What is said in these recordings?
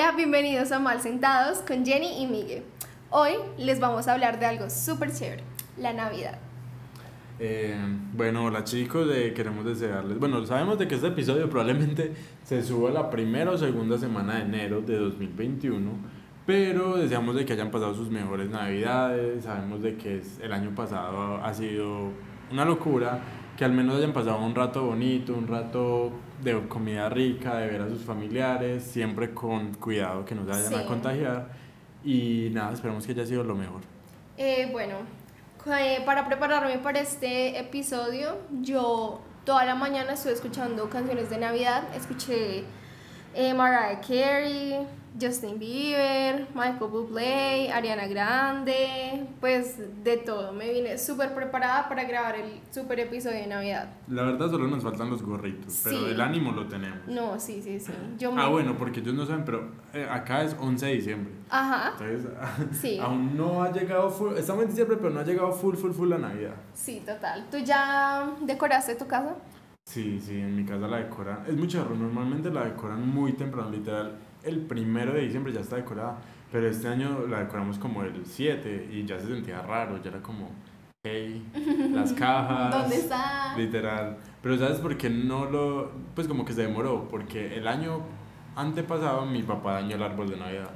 Hola, bienvenidos a Mal Sentados con Jenny y Miguel. Hoy les vamos a hablar de algo súper chévere, la Navidad. Eh, bueno, hola chicos, eh, queremos desearles, bueno, sabemos de que este episodio probablemente se suba la primera o segunda semana de enero de 2021, pero deseamos de que hayan pasado sus mejores navidades, sabemos de que el año pasado ha sido una locura, que al menos hayan pasado un rato bonito, un rato de comida rica, de ver a sus familiares, siempre con cuidado que no se vayan Sí. a contagiar y nada, esperamos que haya sido lo mejor. Eh, bueno, eh, para prepararme para este episodio, yo toda la mañana estuve escuchando canciones de Navidad. Escuché eh, Mariah Carey, Justin Bieber, Michael Bublé, Ariana Grande, pues de todo. Me vine súper preparada para grabar el super episodio de Navidad. La verdad solo nos faltan los gorritos, pero el ánimo lo tenemos. No, sí, sí, sí. Yo Ah, me- bueno, porque ellos no saben, pero eh, acá es 11 de diciembre. Ajá, Entonces, sí. aún no ha llegado full, estamos en diciembre, pero no ha llegado full, full, full la Navidad. Sí, total. ¿Tú ya decoraste tu casa? Sí, sí, en mi casa la decoran. Es mucho error, normalmente la decoran muy temprano, literal. El primero de diciembre ya está decorada, pero este año la decoramos como el 7 y ya se sentía raro, ya era como, hey, las cajas. ¿Dónde está? Literal. Pero ¿sabes por qué no lo...? Pues como que se demoró, porque el año antepasado mi papá dañó el árbol de Navidad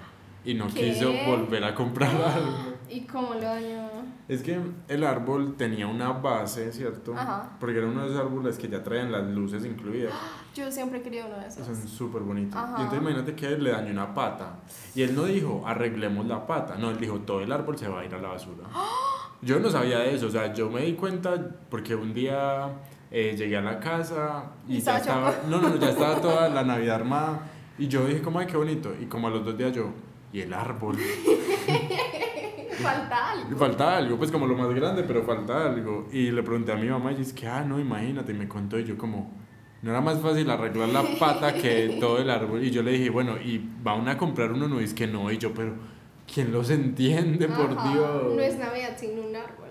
y no ¿Qué? quiso volver a comprar algo. ¿Y cómo lo dañó? Es que el árbol tenía una base, ¿cierto? Ajá. Porque era uno de esos árboles que ya traían las luces incluidas. Yo siempre quería uno de esos. Son súper bonitos. Ajá. Y entonces imagínate que le dañó una pata. Y él no dijo, arreglemos la pata. No, él dijo, todo el árbol se va a ir a la basura. Yo no sabía de eso. O sea, yo me di cuenta porque un día eh, llegué a la casa y Y ya estaba no, no, ya estaba toda la Navidad armada. Y yo dije, como, ay, qué bonito. Y como a los dos días yo, ¿y el árbol? Falta algo. Falta algo, pues como lo más grande, pero falta algo. Y le pregunté a mi mamá y dice que, ah, no, imagínate, y me contó y yo como, no era más fácil arreglar la pata que todo el árbol. Y yo le dije, bueno, y van a comprar uno nuevo, y es que no, y yo, pero, ¿quién los entiende, por Dios? No es Navidad sin un árbol.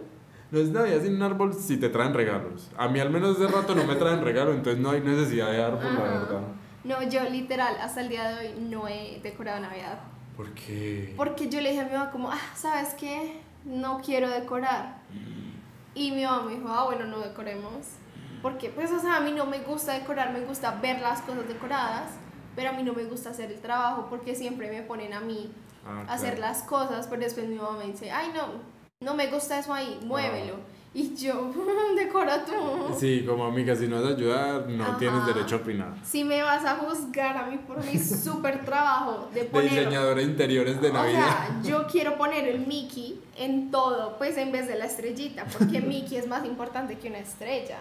No es Navidad sin un árbol si te traen regalos. A mí al menos de rato no me traen regalo, entonces no hay necesidad de árbol, la verdad. No, yo literal hasta el día de hoy no he decorado Navidad. ¿Por qué? Porque yo le dije a mi mamá como, ah, ¿sabes qué? No quiero decorar. Y mi mamá me dijo, ah, bueno, no decoremos. Porque, pues, o sea, a mí no me gusta decorar, me gusta ver las cosas decoradas, pero a mí no me gusta hacer el trabajo porque siempre me ponen a mí Ah, a hacer claro. las cosas, pero después mi mamá me dice, ay, no, no me gusta eso ahí, muévelo. Y yo, decora tú. Sí, como amiga, si no vas a ayudar, no Ajá. tienes derecho a opinar. Si me vas a juzgar a mí por mi súper trabajo de De poner... diseñadora de interiores de O Navidad. sea, yo quiero poner el Mickey en todo, pues en vez de la estrellita, porque Mickey es más importante que una estrella.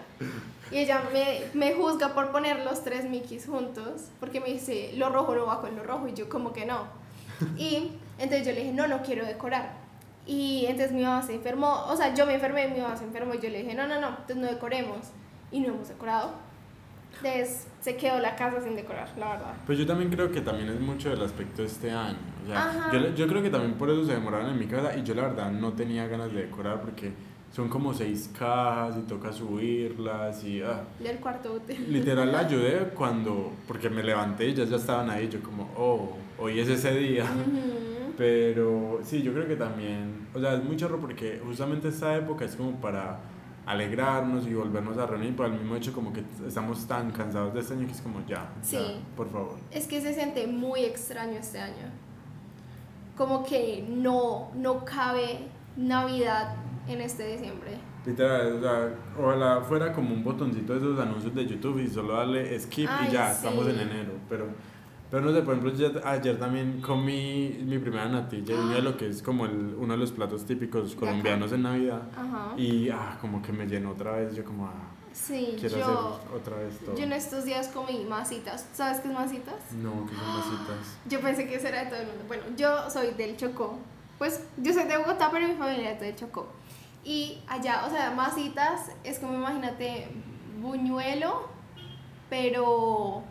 Y ella me, me juzga por poner los tres Mickeys juntos, porque me dice, lo rojo no va con lo rojo, y yo como que no. Y entonces yo le dije, no, no quiero decorar. Y entonces mi mamá se enfermó, o sea, yo me enfermé, mi mamá se enfermó, y yo le dije, no, no, no, entonces no decoremos. Y no hemos decorado. Entonces se quedó la casa sin decorar, la verdad. Pues yo también creo que también es mucho del aspecto de este año. O sea, yo, yo creo que también por eso se demoraron en mi casa y yo la verdad no tenía ganas de decorar porque son como seis cajas y toca subirlas y ah, Del cuarto útil. literal la ayudé cuando, porque me levanté y ya, ya estaban ahí, yo como, oh, hoy es ese día. Ujú. Pero sí, yo creo que también, o sea, es muy charro porque justamente esta época es como para alegrarnos y volvernos a reunir por el mismo hecho como que estamos tan cansados de este año que es como ya, ya, Sí. por favor. Es que se siente muy extraño este año. Como que no, no cabe Navidad en este diciembre. Literal, o sea, ojalá fuera como un botoncito de esos anuncios de YouTube y solo darle skip Ay, y ya, sí. estamos en enero. Pero, pero no sé, por ejemplo, yo ayer también comí mi primera natilla, de lo que es como el, uno de los platos típicos colombianos en Navidad. Ajá. Y ah, como que me llenó otra vez, yo como, ah, Sí, quiero yo, hacer otra vez todo. yo en estos días comí masitas. ¿Sabes qué es masitas? No, que son masitas. Yo pensé que eso era de todo el mundo. Bueno, yo soy del Chocó. Pues yo soy de Bogotá, pero mi familia es del Chocó. Y allá, o sea, masitas es como, imagínate, buñuelo, pero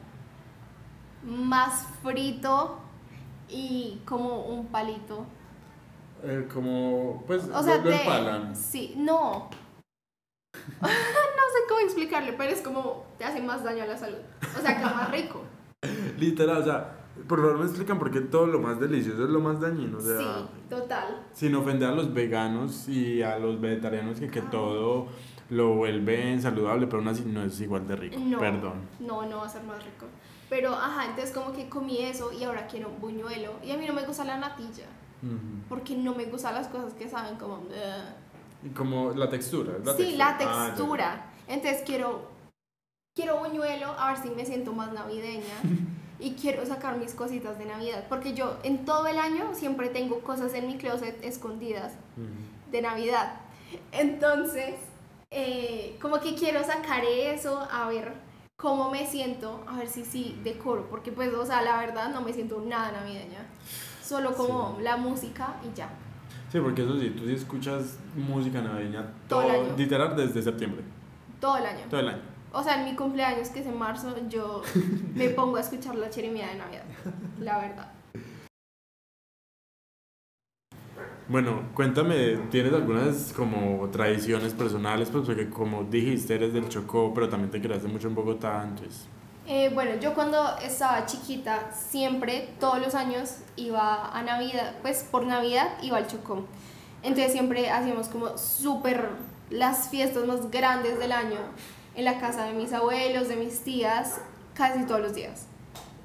más frito y como un palito. Eh, como, pues, O sea, lo, lo te- empalan. Sí, no. no sé cómo explicarle, pero es como te hace más daño a la salud. O sea, que más rico. Literal, o sea, Por favor, me explican por qué todo lo más delicioso es lo más dañino. O sea, sí, total. Sin ofender a los veganos y a los vegetarianos que, que todo lo vuelven saludable, pero aún así no es igual de rico. No, Perdón. No, no va a ser más rico. Pero, ajá, entonces como que comí eso y ahora quiero un buñuelo. Y a mí no me gusta la natilla, Ujú. porque no me gustan las cosas que saben como... "Ugh". Y como la textura. la sí, la Ah, textura. Entonces quiero, quiero buñuelo, a ver si me siento más navideña. y quiero sacar mis cositas de Navidad, porque yo en todo el año siempre tengo cosas en mi closet escondidas de Navidad. Entonces, eh, como que quiero sacar eso, a ver cómo me siento, a ver si sí decoro, porque pues, o sea, la verdad no me siento nada navideña. Solo como la música y ya. Sí, porque eso sí, tú sí escuchas música navideña Todo el año. literal desde septiembre, Todo el año. todo el año. O sea, en mi cumpleaños, que es en marzo, yo me pongo a escuchar la chirimía de Navidad. La verdad. Bueno, cuéntame, ¿tienes algunas como tradiciones personales? Pues porque como dijiste, eres del Chocó, pero también te quedaste mucho en Bogotá, entonces... Eh, bueno, yo cuando estaba chiquita, siempre, todos los años, iba a Navidad, pues por Navidad iba al Chocó. Entonces siempre hacíamos como súper las fiestas más grandes del año en la casa de mis abuelos, de mis tías, casi todos los días.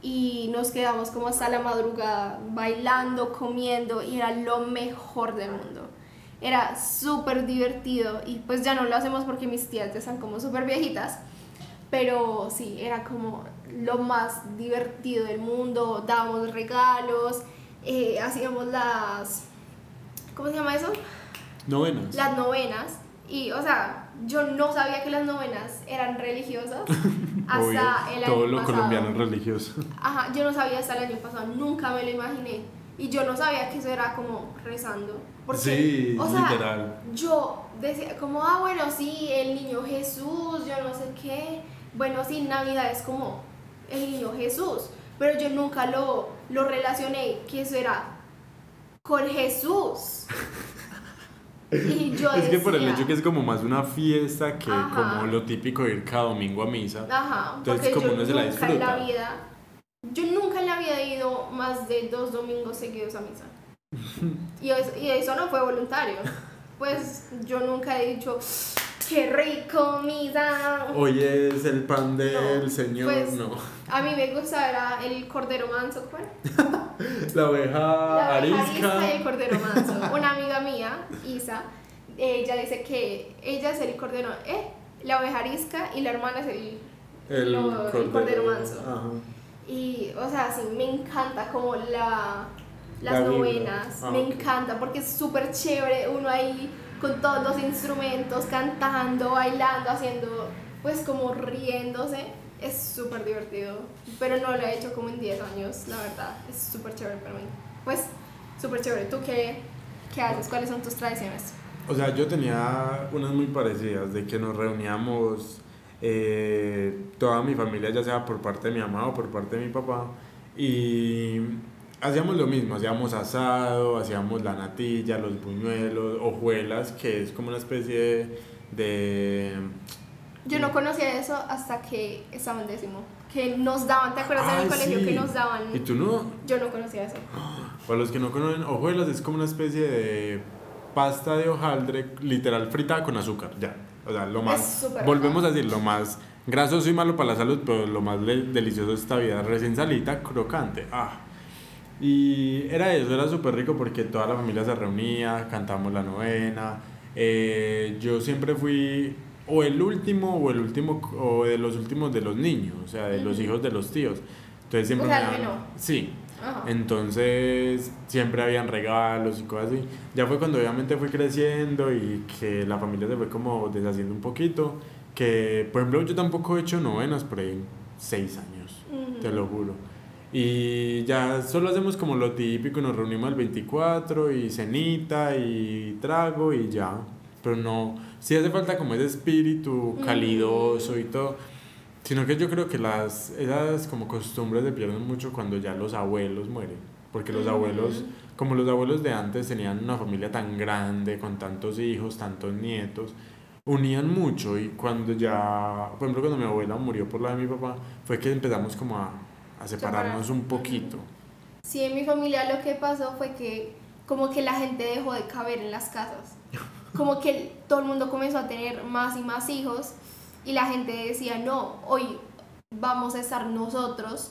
Y nos quedamos como hasta la madrugada bailando, comiendo y era lo mejor del mundo. Era súper divertido y pues ya no lo hacemos porque mis tías ya están como súper viejitas. Pero sí, era como lo más divertido del mundo. Dábamos regalos, eh, hacíamos las. ¿Cómo se llama eso? Novenas. Las novenas. Y, o sea, yo no sabía que las novenas eran religiosas hasta Obvio, el año todo lo pasado. colombiano es religioso. Ajá, yo no sabía hasta el año pasado, nunca me lo imaginé. Y yo no sabía que eso era como rezando. Porque, sí, o sea, literal. yo decía como, ah, bueno, sí, el niño Jesús, yo no sé qué. Bueno, sí, Navidad es como el niño Jesús. Pero yo nunca lo, lo relacioné que eso era con Jesús. Y yo Es que por el decía, hecho que es como más una fiesta que Ajá. como lo típico de ir cada domingo a misa. Ajá, Entonces, como uno se la nunca en la disfruta. vida, yo nunca en la vida he ido más de dos domingos seguidos a misa. Y eso, y eso no fue voluntario. Pues yo nunca he dicho, qué rico misa. Hoy es el pan del No, Señor, pues, no. A mí me gusta era el cordero manso, ¿cuál? La oveja La arisca. arisca y el cordero manso. Una amiga mía, Isa, ella dice que ella es el cordero, eh, la oveja arisca y la hermana es el, El, lo- el cordero manso. Ajá. Y, o sea, sí, me encanta como la, las La novenas, Ah, me ok. encanta porque es súper chévere uno ahí con todos los instrumentos, cantando, bailando, haciendo, pues como riéndose. Es súper divertido, pero no lo he hecho como en 10 años, la verdad. Es súper chévere para mí. Pues, súper chévere. ¿Tú qué, qué haces? ¿Cuáles son tus tradiciones? O sea, yo tenía unas muy parecidas, de que nos reuníamos eh, toda mi familia, ya sea por parte de mi mamá o por parte de mi papá, y hacíamos lo mismo, hacíamos asado, hacíamos la natilla, los buñuelos, hojuelas, que es como una especie de... Yo no conocía eso hasta que estaba en décimo. Que nos daban, ¿te acuerdas en Ay, el colegio sí. que nos daban? ¿Y tú no? Yo no conocía eso. Para los que no conocen, hojuelas es como una especie de pasta de hojaldre literal fritada con azúcar, ya. O sea, lo más, volvemos a decir, lo más grasoso y malo para la salud, pero lo más de- delicioso de esta vida, recién salita, crocante. Ah. Y era eso, era súper rico porque toda la familia se reunía, cantamos la novena. eh, yo siempre fui o el último o el último o de los últimos de los niños, o sea, de los hijos de los tíos. Entonces siempre O sea, me daban-. Sí, Ajá. entonces siempre habían regalos y cosas así. Ya fue cuando obviamente fui creciendo y que la familia se fue como deshaciendo un poquito. Que por ejemplo yo tampoco he hecho novenas por ahí seis años, Ujú. te lo juro. Y ya solo hacemos como lo típico, nos reunimos el 24 y cenita y trago y ya. Pero no, sí hace falta como ese espíritu calidoso y todo. Sino que yo creo que las, esas como costumbres se pierden mucho cuando ya los abuelos mueren. Porque los abuelos, como los abuelos de antes tenían una familia tan grande, con tantos hijos, tantos nietos, unían mucho y cuando ya, por ejemplo, cuando mi abuela murió por la de mi papá, fue que empezamos como a a separarnos un poquito. Sí, en mi familia lo que pasó fue que como que la gente dejó de caber en las casas. Como que todo el mundo comenzó a tener más y más hijos y la gente decía, no, hoy vamos a estar nosotros.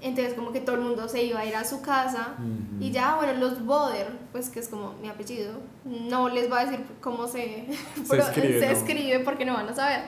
Entonces como que todo el mundo se iba a ir a su casa y ya, bueno, los Boder, pues que es como mi apellido, no les voy a decir cómo se, Se escribe, se ¿no? escribe porque no van a saber.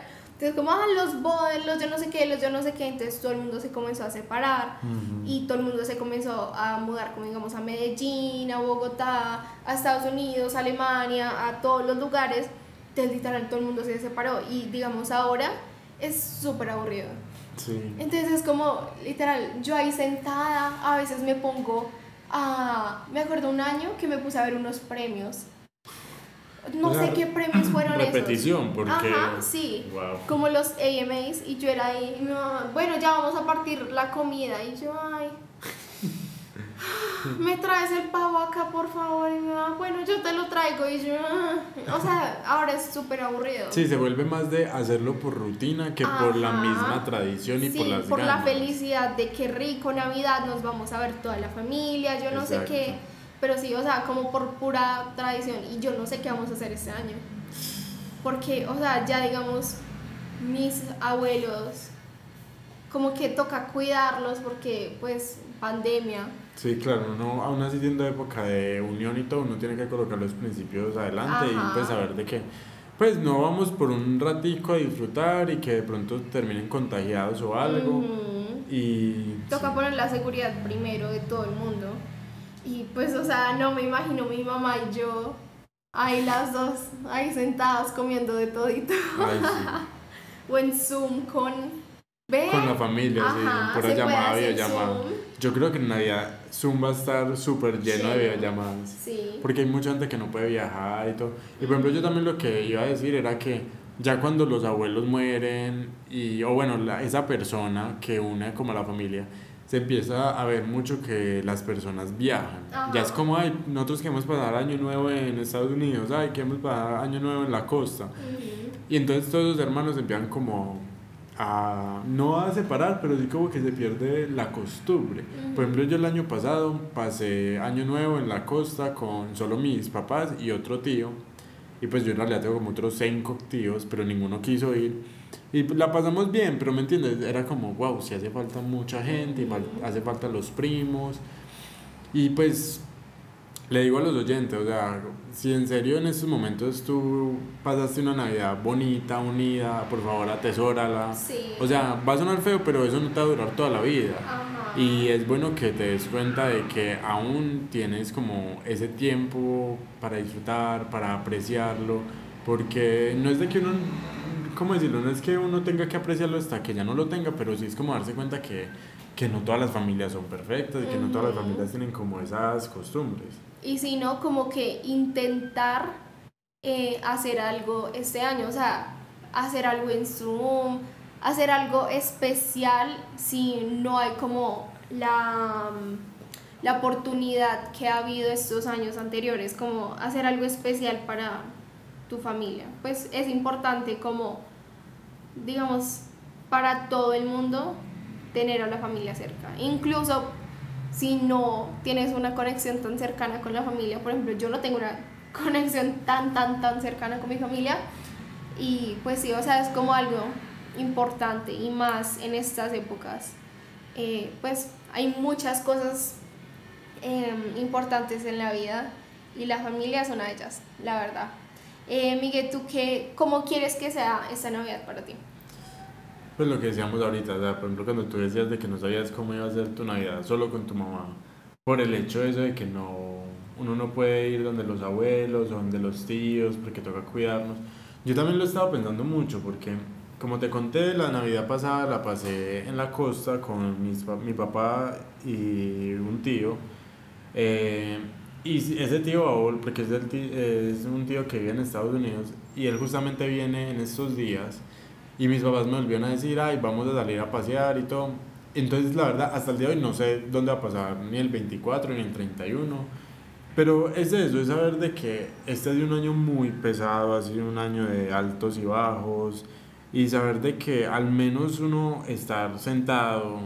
Entonces como, ah, los Boder, los yo no sé qué, los yo no sé qué, entonces todo el mundo se comenzó a separar Ujú. y todo el mundo se comenzó a mudar, como digamos, a Medellín, a Bogotá, a Estados Unidos, a Alemania, a todos los lugares. Entonces, literal, todo el mundo se separó y, digamos, ahora es súper aburrido. Sí. Entonces, es como, literal, yo ahí sentada, a veces me pongo a. Me acuerdo un año que me puse a ver unos premios. No sé qué premios fueron esos. Repetición, porque. Ajá, sí Wow. como los AMAs y yo era ahí, y mi mamá, bueno, ya vamos a partir la comida y yo, ay, me traes el pavo acá, por favor, y mi mamá, bueno, yo te lo traigo y yo, "Ah". o sea, ahora es súper aburrido. Sí, se vuelve más de hacerlo por rutina que por la misma tradición y Sí, por las por la felicidad de que rico Navidad, nos vamos a ver toda la familia, yo no sé qué, pero sí, o sea, como por pura tradición y yo no sé qué vamos a hacer este año. Porque, o sea, ya digamos, mis abuelos, como que toca cuidarlos porque, pues, pandemia. Sí, claro, uno aún así siendo época de unión y todo, uno tiene que colocar los principios adelante Ajá. y pues saber de que pues no vamos por un ratico a disfrutar y que de pronto terminen contagiados o algo Ujú. y Toca poner la seguridad primero de todo el mundo. Y pues, o sea, no me imagino mi mamá y yo ahí las dos, ahí sentadas comiendo de todito. ay, sí, O en Zoom con... ¿Ve? con la familia, Ajá, sí, por llamada, videollamada. Yo creo que en Navidad Zoom va a estar súper lleno de videollamadas. Sí. Porque hay mucha gente que no puede viajar y todo. Y por ejemplo, yo también lo que iba a decir era que ya cuando los abuelos mueren, y, o bueno, la- esa persona que une como a la familia, se empieza a ver mucho que las personas viajan. Ajá. Ya es como, ay, nosotros queremos pasar año nuevo en Estados Unidos, ay, queremos pasar año nuevo en la costa. Ujú. Y entonces todos los hermanos empiezan como a, no a separar, pero sí como que se pierde la costumbre. Por ejemplo, yo el año pasado pasé año nuevo en la costa con solo mis papás y otro tío. Y pues yo en realidad tengo como otros cinco tíos, pero ninguno quiso ir. Y la pasamos bien, pero me entiendes, era como, wow, si hace falta mucha gente, y fal- hace falta los primos. Y pues le digo a los oyentes, o sea, si en serio en estos momentos tú pasaste una Navidad bonita, unida, por favor atesórala. Sí. O sea, va a sonar feo, pero eso no te va a durar toda la vida. Ajá. Y es bueno que te des cuenta de que aún tienes como ese tiempo para disfrutar, para apreciarlo, porque no es de que uno, ¿cómo decirlo? No es que uno tenga que apreciarlo hasta que ya no lo tenga, pero sí es como darse cuenta que, que no todas las familias son perfectas y que no todas las familias tienen como esas costumbres. Y si no, como que intentar eh, hacer algo este año, o sea, hacer algo en Zoom, hacer algo especial si no hay como la, la oportunidad que ha habido estos años anteriores, como hacer algo especial para tu familia. Pues es importante como, digamos, para todo el mundo tener a la familia cerca. Incluso si no tienes una conexión tan cercana con la familia. Por ejemplo, yo no tengo una conexión tan, tan, tan cercana con mi familia. Y pues sí, o sea, es como algo importante y más en estas épocas. Eh, pues hay muchas cosas em, importantes en la vida y la familia es una de ellas, la verdad. Eh, Miguel, ¿tú qué, cómo quieres que sea esta Navidad para ti? Pues lo que decíamos ahorita, o sea, por ejemplo, cuando tú decías de que no sabías cómo iba a ser tu Navidad solo con tu mamá, por el hecho de eso de que no, uno no puede ir donde los abuelos o donde los tíos porque toca cuidarnos. Yo también lo he estado pensando mucho porque, como te conté, la Navidad pasada la pasé en la costa con mis, mi papá y un tío. Eh, y ese tío Baúl, porque es, el ti- es un tío que vive en Estados Unidos y él justamente viene en estos días y mis papás me volvieron a decir, ay, vamos a salir a pasear y todo. Entonces, la verdad, hasta el día de hoy no sé dónde va a pasar, ni el 24 ni el 31. Pero es eso, es saber de que este ha un año muy pesado, ha sido un año de altos y bajos, y saber de que al menos uno estar sentado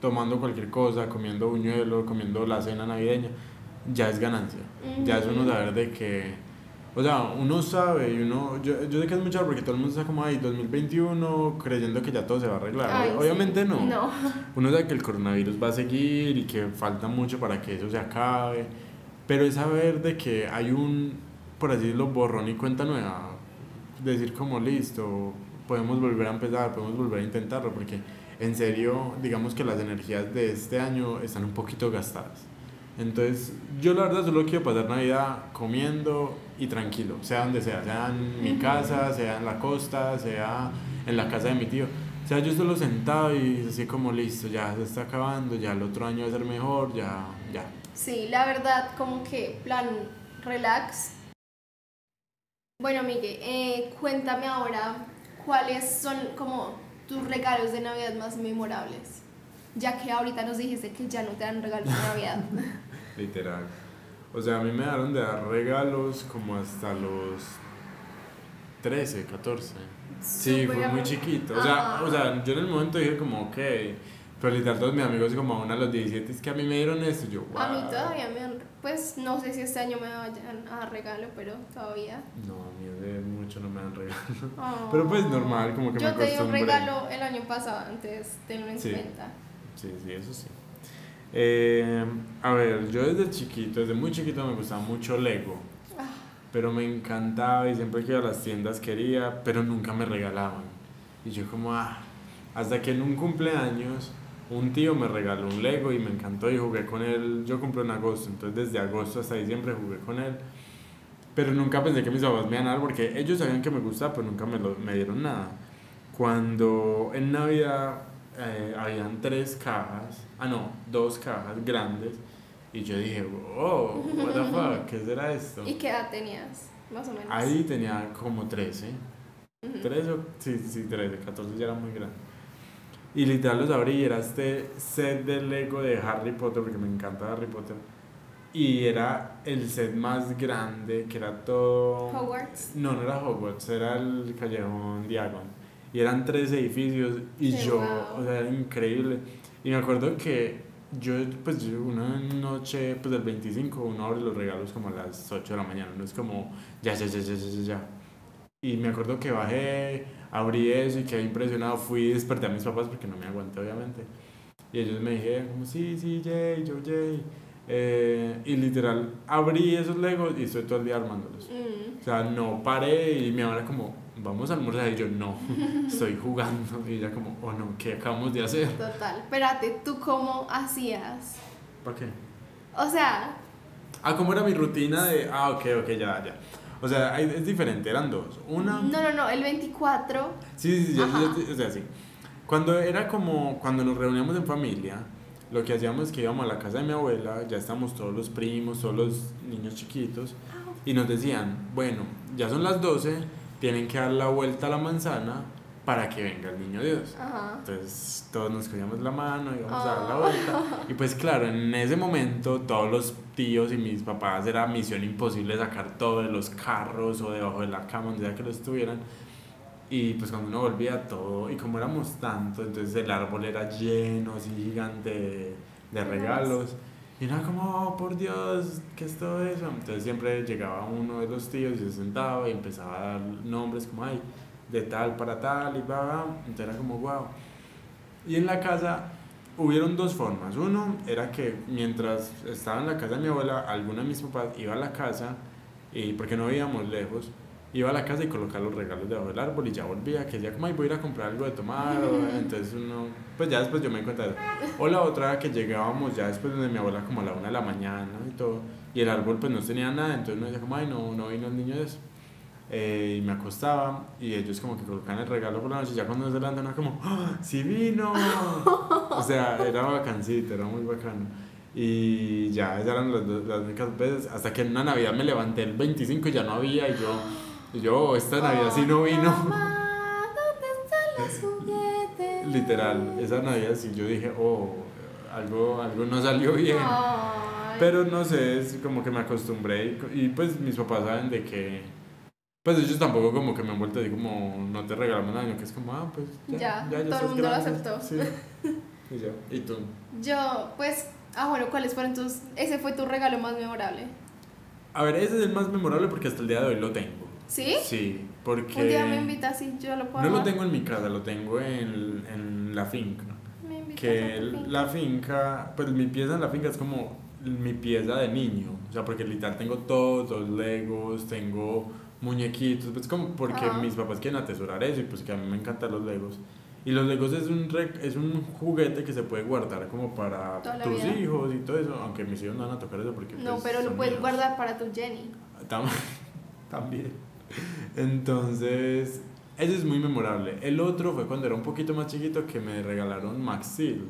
tomando cualquier cosa, comiendo buñuelo, comiendo la cena navideña, ya es ganancia. Ya es uno saber de que, o sea, uno sabe y uno, yo, yo sé que es mucho porque todo el mundo está como, ay, 2021, creyendo que ya todo se va a arreglar. Ay, Obviamente sí. no. No. Uno sabe que el coronavirus va a seguir y que falta mucho para que eso se acabe, pero es saber de que hay un, por así decirlo, borrón y cuenta nueva. Decir como listo, podemos volver a empezar, podemos volver a intentarlo, porque en serio, digamos que las energías de este año están un poquito gastadas. Entonces, yo la verdad solo quiero pasar Navidad comiendo y tranquilo, sea donde sea, sea en mi casa, sea en la costa, sea en la casa de mi tío. O sea, yo solo sentado y así como listo, ya se está acabando, ya el otro año va a ser mejor, ya, ya. Sí, la verdad, como que plan relax. Bueno, Miguel, eh, cuéntame ahora cuáles son como tus regalos de Navidad más memorables. Ya que ahorita nos dijiste que ya no te dan regalos de Navidad. Literal. O sea, a mí me daron de dar regalos como hasta los 13, 14. Sí, fue muy chiquito. O sea, Ajá. o sea, yo en el momento dije como, ok. Pero literal todos mis amigos como aún a los 17 es que a mí me dieron esto. Yo, wow. A mí todavía me dan, pues no sé si este año me vayan a dar regalo, pero todavía. No, a mí de mucho no me dan regalos. Oh. Pero pues normal, como que Yo me te di un regalo el año pasado, antes tenlo en Sí. cuenta. Sí, sí, eso sí. Eh, a ver, yo desde chiquito, desde muy chiquito me gustaba mucho Lego. Pero me encantaba y siempre que iba a las tiendas quería, pero nunca me regalaban. Y yo como, ah, hasta que en un cumpleaños un tío me regaló un Lego y me encantó y jugué con él. Yo compré en agosto, entonces desde agosto hasta diciembre jugué con él. Pero nunca pensé que mis papás me iban a dar porque ellos sabían que me gustaba, pero nunca me, lo, me dieron nada. Cuando en Navidad eh, habían tres cajas, ah no, dos cajas grandes, y yo dije, oh, what the fuck, ¿qué será esto? ¿Y qué edad tenías? Más o menos. Ahí tenía como 13. Ujú. 13 o sí, sí, 13, 14 ya era muy grande. Y literal los abrí y era este set de Lego de Harry Potter, porque me encanta Harry Potter. Y era el set más grande, que era todo... Hogwarts. No, no era Hogwarts, era el Callejón Diagon. Y eran tres edificios y Qué yo, guau. o sea, era increíble. Y me acuerdo que yo, pues yo una noche, pues del 25, uno abre los regalos como a las 8 de la mañana, no es como ya, ya, ya, ya, ya, ya, ya. Y me acuerdo que bajé, abrí eso y quedé impresionado, fui y desperté a mis papás porque no me aguanté obviamente. Y ellos me dijeron como, sí, sí, Jay, yo, Jay. Eh, y literal, abrí esos Legos y estoy todo el día armándolos. Mm. O sea, no paré y mi mamá era como, vamos a almorzar. Y yo, no, estoy jugando. Y ella como, oh no, ¿qué acabamos de hacer? Total. Espérate, ¿tú cómo hacías? ¿Para qué? O sea, Ah, ¿cómo era mi rutina de, ah, ok, ok, ya, ya. O sea, es diferente, eran dos. Una... no, no, no, el 24. Sí, sí, sí, Ajá. yo- o sea, sí. Cuando era como, cuando nos reuníamos en familia, lo que hacíamos es que íbamos a la casa de mi abuela, ya estamos todos los primos, todos los niños chiquitos, y nos decían, bueno, ya son las 12, tienen que dar la vuelta a la manzana para que venga el niño Dios. Ajá. Entonces todos nos cogíamos la mano y íbamos a dar la Oh. vuelta. Y pues claro, en ese momento todos los tíos y mis papás era misión imposible sacar todo de los carros o debajo de la cama, donde sea que lo estuvieran. Y pues cuando uno volvía todo, y como éramos tanto, entonces el árbol era lleno, así gigante de, de regalos. Y era como, oh, por Dios, ¿qué es todo eso? Entonces siempre llegaba uno de los tíos y se sentaba y empezaba a dar nombres como, ay, de tal para tal y va, va. Entonces era como, wow. Y en la casa hubieron dos formas. Uno era que mientras estaba en la casa de mi abuela, alguno de mis papás iba a la casa, y porque no vivíamos lejos, iba a la casa y colocaba los regalos debajo del árbol y ya volvía, que decía como, ay, voy a ir a comprar algo de tomar, o, entonces uno, pues ya después yo me eso. O la otra que llegábamos ya después donde mi abuela como a la una de la mañana y todo, y el árbol pues no tenía nada, entonces uno decía como, ay, no, no vino el niño de eso. Eh, y me acostaba y ellos como que colocaban el regalo por la noche y ya cuando se levantan era como ¡Ah, ¡Sí vino! o sea, era bacancito, era muy bacano. Y ya, esas eran las, las únicas veces, hasta que en una Navidad me levanté el 25 y ya no había y yo, y yo "Oh, esta Navidad sí no vino. Mamá, ¿dónde están los juguetes? Literal, esa Navidad sí yo dije, oh, algo, algo no salió bien. Ay. Pero no sé, es como que me acostumbré y, y, pues mis papás saben de que... Pues ellos tampoco como que me han vuelto así como no te regalamos nada, que es como, ah, pues ya, Ya, ya, ya todo el mundo lo grande". aceptó. Sí. Y ya. ¿Y tú? Yo, pues, ah, bueno, ¿cuáles fueron tus, ese fue tu regalo más memorable? A ver, ese es el más memorable porque hasta el día de hoy lo tengo. ¿Sí? Sí, porque... Un día me invitas y yo lo puedo No lo tengo en mi casa, lo tengo en, en la finca. Me invitas Que a tu finca. la finca, pues mi pieza en la finca es como mi pieza de niño. O sea, porque literal tengo todos los legos, tengo muñequitos, pues como porque mis papás quieren atesorar eso y pues que a mí me encantan los legos. Y los legos es un, re- es un juguete que se puede guardar como para tus vida. hijos y todo eso, aunque mis hijos no van a tocar eso porque... No, pues, pero lo puedes míos. guardar para tu Jenny. Tam- También. Entonces, ese es muy memorable. El otro fue cuando era un poquito más chiquito que me regalaron Max Steel.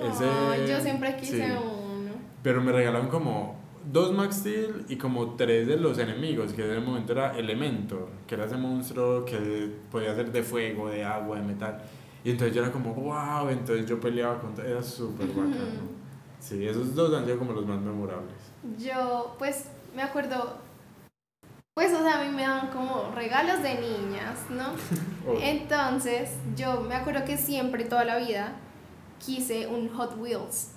Ay, yo siempre quise sí. uno. Pero me regalaron como dos Max Steel y como tres de los enemigos, que en el momento era Elementor, que era ese monstruo que podía ser de fuego, de agua, de metal. Y entonces yo era como, wow, entonces yo peleaba contra... Era súper bacano. Ujú. Sí, esos dos han sido como los más memorables. Yo, pues, me acuerdo, pues, o sea, a mí me daban como regalos de niñas, ¿no? Oh, Entonces, yo me acuerdo que siempre, toda la vida, quise un Hot Wheels.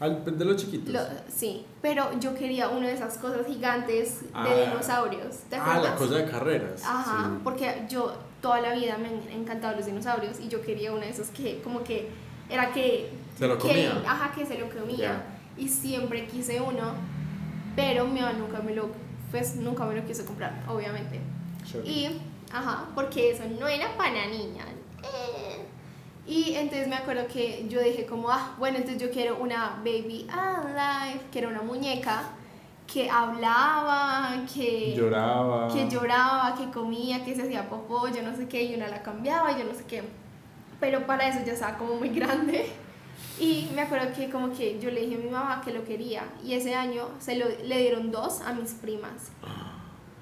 al- de los chiquitos. Lo- sí, pero yo quería una de esas cosas gigantes de Ah. dinosaurios. ¿Te ah, la cosa de carreras. Ajá, sí. porque yo toda la vida me han encantado los dinosaurios y yo quería uno de esos que como que era que... Se lo que- comía. ajá, que se lo comía. Y siempre quise uno, pero mi mamá nunca me lo, pues nunca me lo quiso comprar, obviamente. Chévere. Y, ajá, porque eso no era para niñas. Eh. Y entonces me acuerdo que yo dije como, ah, bueno, entonces yo quiero una baby alive, que era una muñeca que hablaba, que lloraba. que lloraba, que comía, que se hacía popó, yo no sé qué, y una la cambiaba, yo no sé qué. Pero para eso ya estaba como muy grande. Y me acuerdo que como que yo le dije a mi mamá que lo quería, y ese año se lo, le dieron dos a mis primas.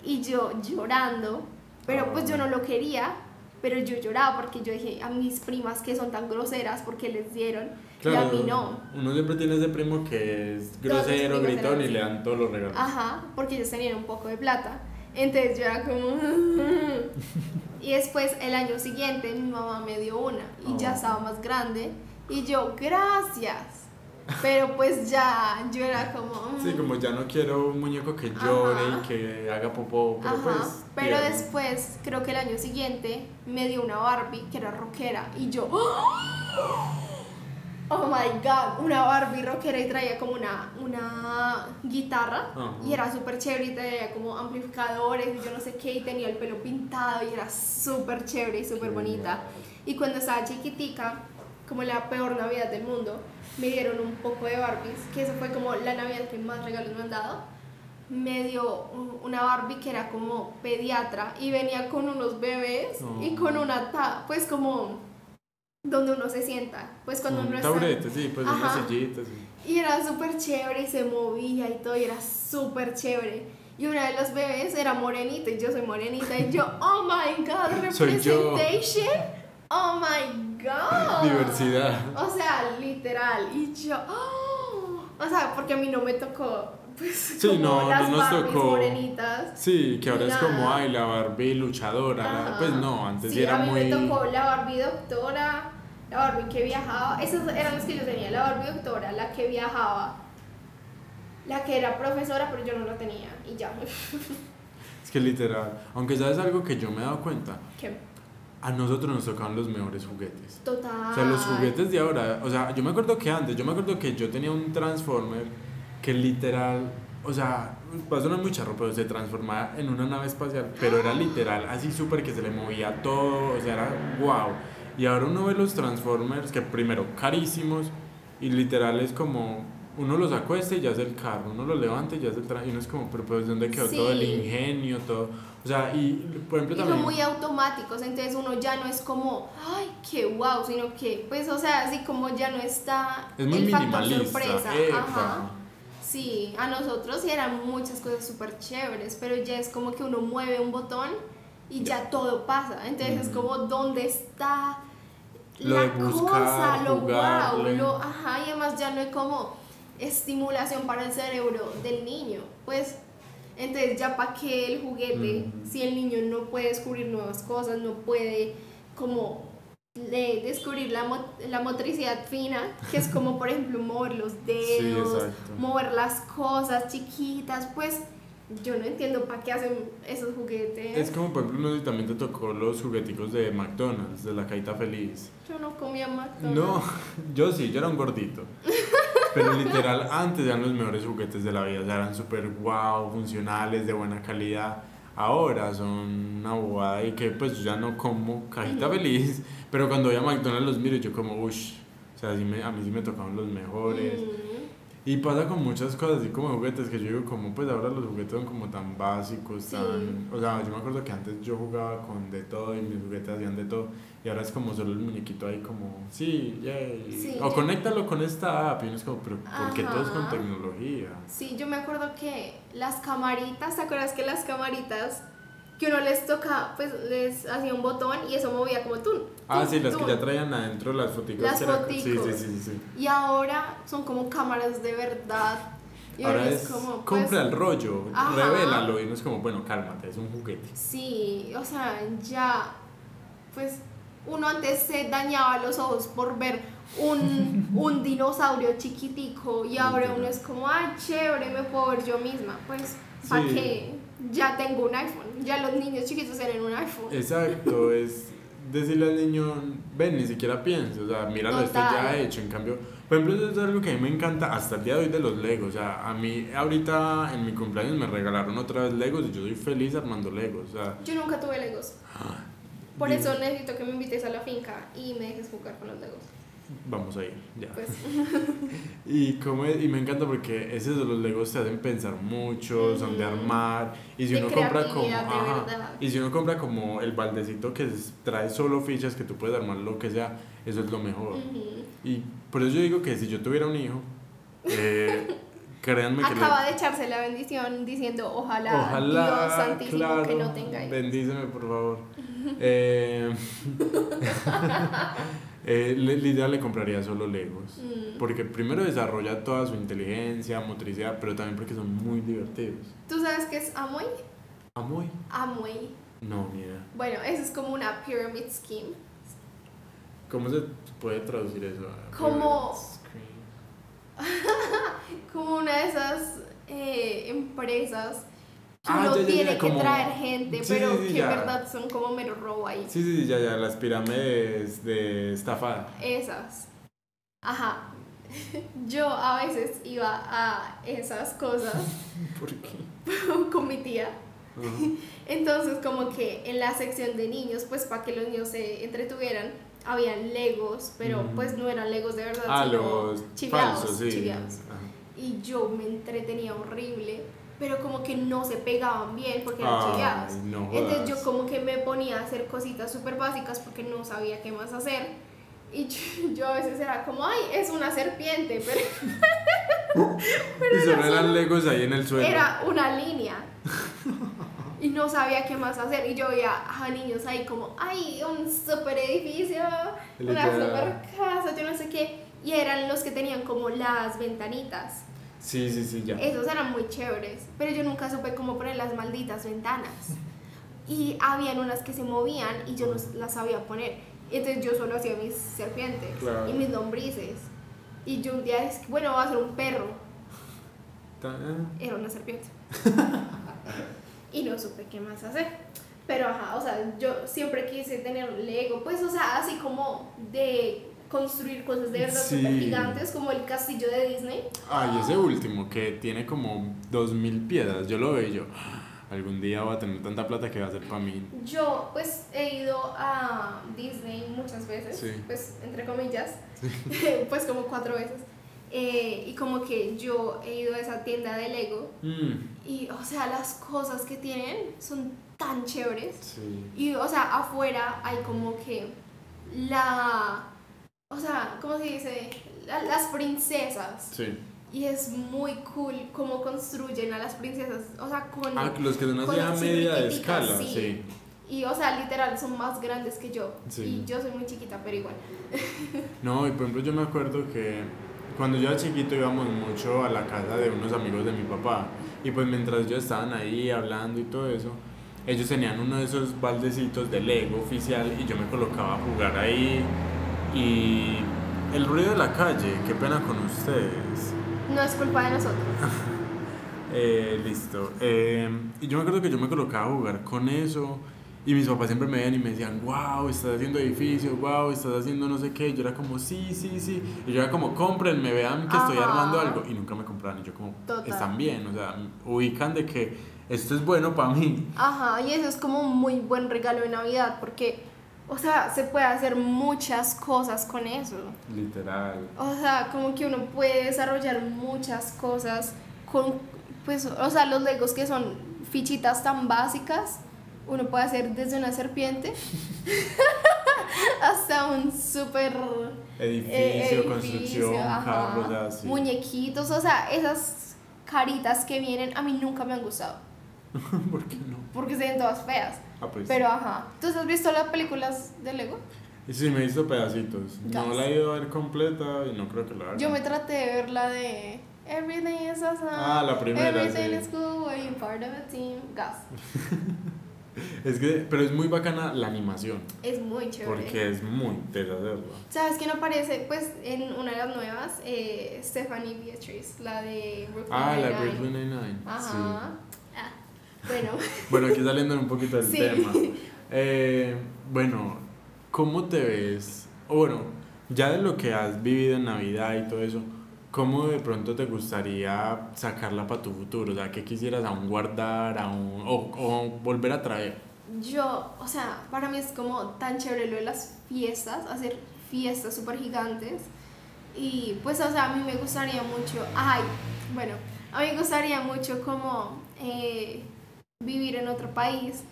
Y yo llorando, pero pues yo no lo quería, pero yo lloraba porque yo dije a mis primas que son tan groseras porque les dieron, y a mí no. Uno siempre tiene ese primo que es grosero, gritón y le dan todos los regalos. Ajá, porque ellos tenían un poco de plata. Entonces yo era como... y después el año siguiente mi mamá me dio una y ya Oh. estaba más grande y yo, gracias. Pero pues ya, yo era como... mm. Sí, como ya no quiero un muñeco que llore Ajá. y que haga popó, pero Ajá, pues. pero después, creo que el año siguiente, me dio una Barbie que era rockera y yo, ¡oh! oh my god, una Barbie rockera y traía como una, una guitarra Ajá. y era súper chévere y traía como amplificadores y yo no sé qué y tenía el pelo pintado y era súper chévere y súper bonita. Y cuando estaba chiquitica, como la peor Navidad del mundo, me dieron un poco de Barbies, que eso fue como la Navidad que más regalos me han dado. Me dio un- una Barbie que era como pediatra y venía con unos bebés y Oh. con una, ta pues como donde uno se sienta, pues cuando Un uno está... taburete, sí, pues una sillita, sí. Y era súper chévere y se movía y todo, y era súper chévere. Y una de los bebés era morenita y yo soy morenita y yo, oh my god, representation. Oh my god. Diversidad. O sea, literal. Y yo, oh. o sea, porque a mí no me tocó, pues, Sí, como no, no las nos Barbies tocó. morenitas. Sí, que ahora es como, ay, la Barbie luchadora. Ajá. Pues no, antes sí, era a mí muy. me tocó la Barbie doctora, la Barbie que viajaba, esos eran los que yo tenía, la Barbie doctora, la que viajaba, la que era profesora, pero yo no la tenía, y ya. Es que literal. Aunque sabes algo que yo me he dado cuenta, ¿Qué? A nosotros nos tocaban los mejores juguetes. Total. O sea, los juguetes de ahora, o sea, yo me acuerdo que antes, yo me acuerdo que yo tenía un Transformer que literal, o sea, va a sonar muy charro, pero se transformaba en una nave espacial, pero era literal, así súper que se le movía todo, o sea, era wow. Y ahora uno ve los Transformers que primero carísimos y literal es como uno los acuesta y ya es el carro, uno los levanta y ya es el traje, y uno es como, pero pues ¿dónde quedó todo el ingenio, todo? O sea, y por ejemplo Y son también... muy automáticos, entonces uno ya no es como, ay, qué wow, sino que, pues, o sea, así como ya no está Es muy el factor minimalista. sorpresa. epa. Ajá. Sí, a nosotros sí eran muchas cosas súper chéveres, pero ya es como que uno mueve un botón y ya todo pasa. Entonces es como, ¿dónde está Lo la de buscar, cosa? Lo wow, jugarle. lo, ajá, y además ya no hay como estimulación para el cerebro del niño. Pues, entonces ya para qué el juguete Ujú. si el niño no puede descubrir nuevas cosas, no puede como de descubrir la, mo- la motricidad fina, que es como por ejemplo mover los dedos, mover las cosas chiquitas, pues yo no entiendo para qué hacen esos juguetes. Es como, por ejemplo, no sé si también te tocó los jugueticos de McDonald's, de la cajita feliz. Yo no comía McDonald's. No, yo sí, yo era un gordito. Pero literal, antes eran los mejores juguetes de la vida. O sea, eran súper guau, funcionales, de buena calidad. Ahora son una bobada y que pues yo ya no como cajita feliz. Pero cuando voy a McDonald's los miro yo como, uff. O sea, sí me- a mí sí me tocaban los mejores. Y pasa con muchas cosas, así como juguetes, que yo digo, como pues ahora los juguetes son como tan básicos, Sí. tan... O sea, yo me acuerdo que antes yo jugaba con de todo y mis juguetes hacían de todo, y ahora es como solo el muñequito ahí como, sí, yay. Sí, o conéctalo con esta app, y uno es como, pero ¿por qué todo es con Ajá. tecnología? Sí, yo me acuerdo que las camaritas, ¿te acuerdas que las camaritas que uno les toca, pues les hacía un botón y eso movía como tú? Ah, sí, las que ya traían adentro las foticos. Las Sí, sí, sí, sí, sí. Y ahora son como cámaras de verdad. Y Ahora es, como, pues, compra el rollo, Ajá. revélalo, y uno es como, bueno, cálmate, es un juguete. Sí, o sea, ya, pues uno antes se dañaba los ojos por ver un, un dinosaurio chiquitico y ahora uno es como, ah, chévere, me puedo ver yo misma. Pues, ¿para Sí. qué? Ya tengo un iPhone, ya los niños chiquitos tienen un iPhone. Exacto, es decirle al niño, ven, ni siquiera piense, o sea, míralo, esto ya Total. hecho. En cambio, por ejemplo, eso es algo que a mí me encanta hasta el día de hoy de los Legos. O sea, a mí ahorita en mi cumpleaños me regalaron otra vez Legos y yo soy feliz armando Legos. O sea, Yo nunca tuve Legos. Por di- eso necesito que me invites a la finca y me dejes jugar con los Legos. Vamos a ir, ya. Pues, Y, como y me encanta porque esos de los Legos te hacen pensar mucho, son de armar. Y si De uno compra como. ajá, y si uno compra como el baldecito que trae solo fichas que tú puedes armar lo que sea, eso es lo mejor. Y por eso yo digo que si yo tuviera un hijo, eh, créanme que le- Acaba de echarse la bendición diciendo, ojalá, ojalá, Dios santísimo claro, que no tenga hijos. bendíceme por favor. Eh, eh, literal le compraría solo Legos. Mm. Porque primero desarrolla toda su inteligencia, motricidad, pero también porque son muy divertidos. ¿Tú sabes qué es Amway? Amoy. Amway. No, idea. Bueno, eso es como una pyramid scheme. ¿Cómo se puede traducir eso? Como- Screen. Como una de esas eh, empresas que Ah, uno ya, ya, ya, tiene que traer gente, Sí, pero sí, sí, que ya. en verdad son como mero robo ahí. Sí, sí, ya, ya, las pirámides de estafada. Esas. Ajá. Yo a veces iba a esas cosas ¿Por qué? con mi tía. Entonces, como que en la sección de niños, pues para que los niños se entretuvieran, habían legos, pero pues no eran legos de verdad, Ah, sino los chiviados, falsos, sí. chiviados. Y yo me entretenía horrible, pero como que no se pegaban bien porque eran Ay, chiviados. no Entonces yo como que me ponía a hacer cositas súper básicas porque no sabía qué más hacer. Y yo, yo a veces era como, ay, es una serpiente, pero y solo eran legos ahí en el suelo. era una línea. Y no sabía qué más hacer. Y yo veía a niños ahí como, ay, un super edificio, una super casa, yo no sé qué. Y eran los que tenían como las ventanitas. Sí, sí, sí, ya. Esos eran muy chéveres. Pero yo nunca supe cómo poner las malditas ventanas. Y habían unas que se movían y yo no las sabía poner. Entonces yo solo hacía mis serpientes Claro. y mis lombrices. Y yo un día dije, bueno, voy a hacer un perro. Era una serpiente. y no supe qué más hacer. Pero ajá, o sea, yo siempre quise tener Lego, pues, o sea, así como de construir cosas de verdad Sí. súper gigantes, como el castillo de Disney. Ay, ese último que tiene como dos mil piedras, yo lo veo y yo, "Ah, algún día voy a tener tanta plata que va a ser para mí. Yo, pues, he ido a Disney muchas veces, Sí. pues, entre comillas, pues como cuatro veces. Eh, y como que yo he ido a esa tienda de Lego Mm, y, o sea, las cosas que tienen son tan chéveres. Y, o sea, afuera hay como que la. O sea, ¿cómo se dice? La- las princesas. Sí. Y es muy cool cómo construyen a las princesas. O sea, con. Ah, los que son así a media de escala, sí. sí. Y, o sea, literal, son más grandes que yo. Sí. Y yo soy muy chiquita, pero igual. No, y por ejemplo yo me acuerdo que cuando yo era chiquito íbamos mucho a la casa de unos amigos de mi papá y pues mientras ellos estaban ahí hablando y todo eso, ellos tenían uno de esos baldecitos de Lego oficial y yo me colocaba a jugar ahí y el ruido de la calle, qué pena con ustedes. No es culpa de nosotros. Eh, listo. Eh, y yo me acuerdo que yo me colocaba a jugar con eso y mis papás siempre me veían y me decían, wow, estás haciendo edificios, wow, estás haciendo no sé qué. Y yo era como, sí, sí, sí. Y yo era como, cómprenme, vean que estoy armando algo. Y nunca me compraban. Y yo como, Total. están bien, o sea, ubican de que esto es bueno para mí. Ajá, y eso es como un muy buen regalo de Navidad porque, o sea, se puede hacer muchas cosas con eso. Literal. O sea, como que uno puede desarrollar muchas cosas con, pues, o sea, los legos que son fichitas tan básicas, uno puede hacer desde una serpiente hasta un súper Edificio, eh, construcción, ajá, carros, así. muñequitos, o sea, esas caritas que vienen a mí nunca me han gustado ¿Por qué no? porque se ven todas feas. Ah, pues. Pero ajá, ¿tú has visto las películas de Lego? Sí, me he visto pedacitos. No Gas. la he ido a ver completa y no creo que la haga. Yo me traté de ver la de Everything is awesome. Ah, la primera, Everything sí. is cool when you're part of a team. Gas. Es que, pero es muy bacana la animación. Es muy chévere. Porque es muy hacerla. ¿Sabes quién aparece? Pues en una de las nuevas, eh, Stephanie Beatriz, la de Brooklyn Ah, la Nine-Nine. Brooklyn Nine-Nine. Ajá. Sí. Bueno, Bueno, aquí saliendo un poquito del Sí. tema. Eh, bueno, ¿cómo te ves? O bueno, ya de lo que has vivido en Navidad y todo eso, ¿cómo de pronto te gustaría sacarla para tu futuro? O sea, ¿qué quisieras aún guardar aún, o, o volver a traer? yo, o sea, para mí es como tan chévere lo de las fiestas, hacer fiestas súper gigantes. Y pues, o sea, a mí me gustaría mucho, ay, bueno, a mí me gustaría mucho como eh, vivir en otro país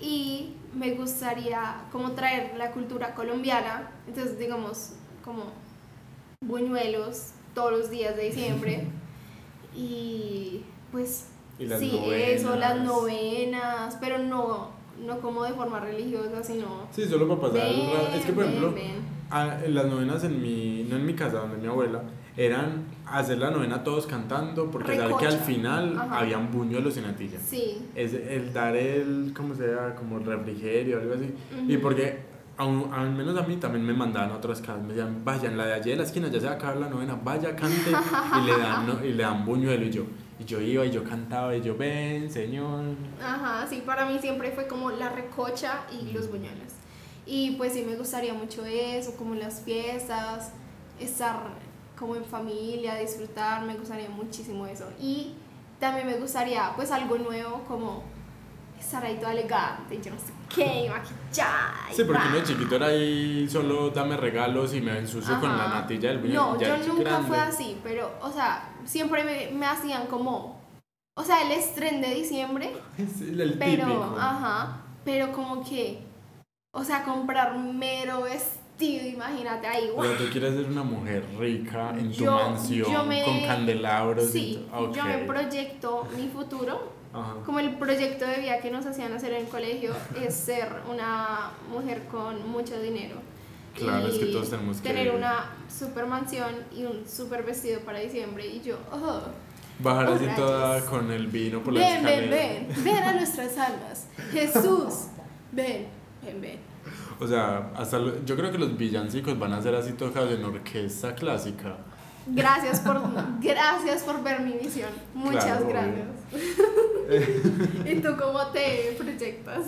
y me gustaría como traer la cultura colombiana, entonces digamos como buñuelos todos los días de diciembre y pues Y las sí, novenas. eso, las novenas, pero no, no como de forma religiosa, sino... Sí, solo para pasar el rato. Es que, por ven, ejemplo, ven. Ah, en las novenas en mi, no en mi casa, donde mi abuela, eran hacer la novena todos cantando, porque saber que al final Ajá. habían buñuelos y natilla. Sí, Es el dar el, ¿cómo se llama? Como refrigerio, algo así. Y Ujú. porque, aun- al menos a mí, también me mandaban a otras casas, me decían, vayan, la de allí de la esquina ya se va a acabar la novena, vaya, cante, y le dan, ¿no? y le dan buñuelo, y yo, y yo iba, y yo cantaba, y yo, ven, señor. Ajá, sí, para mí siempre fue como la recocha y los buñuelos. Y pues sí me gustaría mucho eso, como las fiestas, estar como en familia, disfrutar, me gustaría muchísimo eso. Y también me gustaría pues algo nuevo, como estar ahí toda elegante, yo no sé qué, maquillar. Sí, porque uno chiquito era ahí, solo dame regalos y me ensucio con la Ajá. natilla del. No, yo nunca grande. fue así, pero, o sea, siempre me, me hacían como, o sea, el estreno de diciembre, Es el, el pero, típico. ajá, pero como que, o sea, comprar mero vestido, imagínate ahí, O guau. sea, tú quieres ser una mujer rica en tu Yo- mansión, yo me- con candelabros. y Sí, to- yo me proyecto mi futuro, Ajá. como el proyecto de vida que nos hacían hacer en el colegio, es ser una mujer con mucho dinero. Claro, es que y todos tenemos que- Tener una super mansión y un super vestido para diciembre, y yo, oh. Bajar Oh, así toda con el vino por la Ven, ven, escalera. ven, ven a nuestras almas. Jesús, ven, ven, ven. O sea, hasta lo- yo creo que los villancicos van a ser así tocados en orquesta clásica. Gracias por, gracias por ver mi visión. Muchas Claro, gracias. ¿Y tú cómo te proyectas?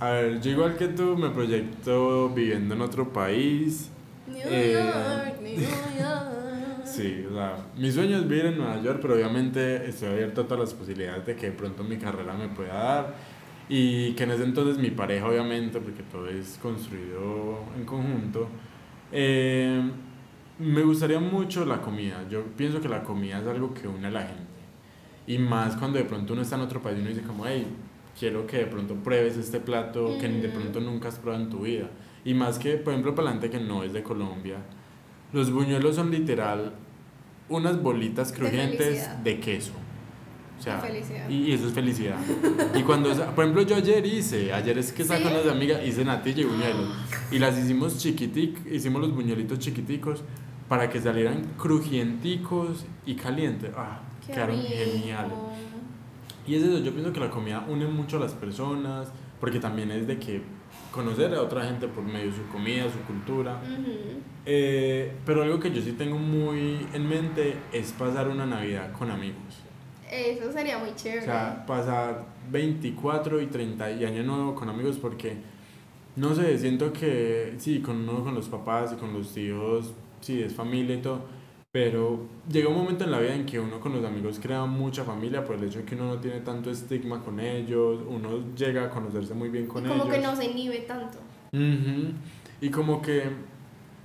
A ver, yo igual que tú me proyecto viviendo en otro país. New Eh, York, New York. Sí, o sea, mi sueño es vivir en Nueva York, pero obviamente estoy abierto a todas las posibilidades de que de pronto mi carrera me pueda dar y que en ese entonces mi pareja, obviamente, porque todo es construido en conjunto, eh, me gustaría mucho la comida. Yo pienso que la comida es algo que une a la gente. Y más cuando de pronto uno está en otro país y uno dice como, hey, quiero que de pronto pruebes este plato que de Ujú. pronto nunca has probado en tu vida. Y más que, por ejemplo, para la gente que no es de Colombia, los buñuelos son literal unas bolitas crujientes felicidad. de, queso. O sea, felicidad. Y, eso es felicidad. y cuando, por ejemplo, yo ayer hice, ayer es que estaba ¿Sí? con las amigas, hice natilla y buñuelos. Y las hicimos chiquitic, hicimos los buñuelitos chiquiticos para que salieran crujienticos y calientes. Ah, Qué quedaron rico. geniales. Y es eso, yo pienso que la comida une mucho a las personas, porque también es de que conocer a otra gente por medio de su comida, su cultura. Eh, pero algo que yo sí tengo muy en mente es pasar una Navidad con amigos. Eso sería muy O chévere. sea, pasar 24 y 30 y año nuevo con amigos porque, no sé, siento que sí, con uno, con los papás y con los tíos, sí, es familia y todo, pero llega un momento en la vida en que uno con los amigos crea mucha familia por el hecho de que uno no tiene tanto estigma con ellos, uno llega a conocerse muy bien con y como ellos. que no se inhibe tanto. Ujú. Y como que,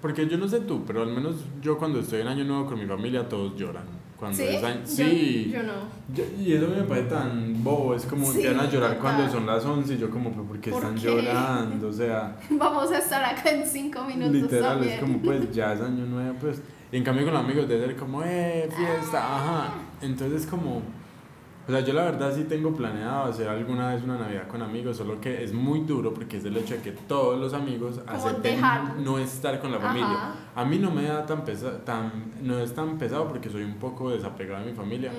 porque yo no sé tú, pero al menos yo cuando estoy en Año Nuevo con mi familia todos lloran. Cuando ¿Sí? es año- sí. Yo, no. Yo- y eso me parece tan bobo, es como Sí, que van a llorar total. cuando son las 11 y yo como, ¿pero por qué ¿Por están qué? llorando? O sea, Vamos a estar acá en cinco minutos literal, también. es como pues ya es año nuevo, pues. Y en cambio con los amigos debe ser como, eh, fiesta, ajá. Entonces como, o sea, yo la verdad sí tengo planeado hacer alguna vez una Navidad con amigos, solo que es muy duro porque es el hecho de que todos los amigos acepten dejar. no estar con la Ajá. familia. A mí no me da tan pesado, tan, no es tan pesado porque soy un poco desapegado de mi familia.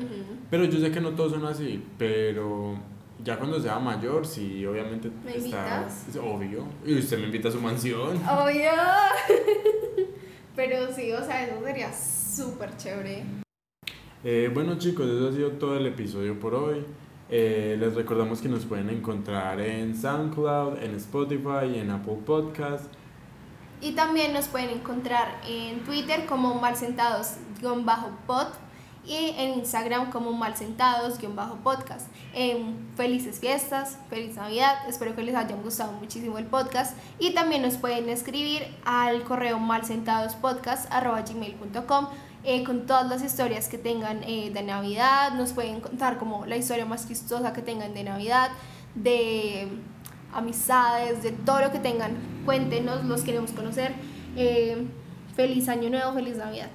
Pero yo sé que no todos son así, pero ya cuando sea mayor, sí, obviamente ¿Me está es obvio. Y usted me invita a su mansión. Obvio. Pero sí, o sea, eso sería súper chévere. Eh, bueno chicos, eso ha sido todo el episodio por hoy. Eh, les recordamos que nos pueden encontrar en SoundCloud, en Spotify en Apple Podcast. Y también nos pueden encontrar en Twitter como malsentados-pod y en Instagram como malsentados-podcast. Em, felices fiestas, feliz Navidad, espero que les haya gustado muchísimo el podcast y también nos pueden escribir al correo malsentadospodcast.gmail.com eh, con todas las historias que tengan eh, de Navidad, nos pueden contar como la historia más chistosa que tengan de Navidad, de amistades, de todo lo que tengan. Cuéntenos, los queremos conocer. Eh, feliz año nuevo, feliz Navidad.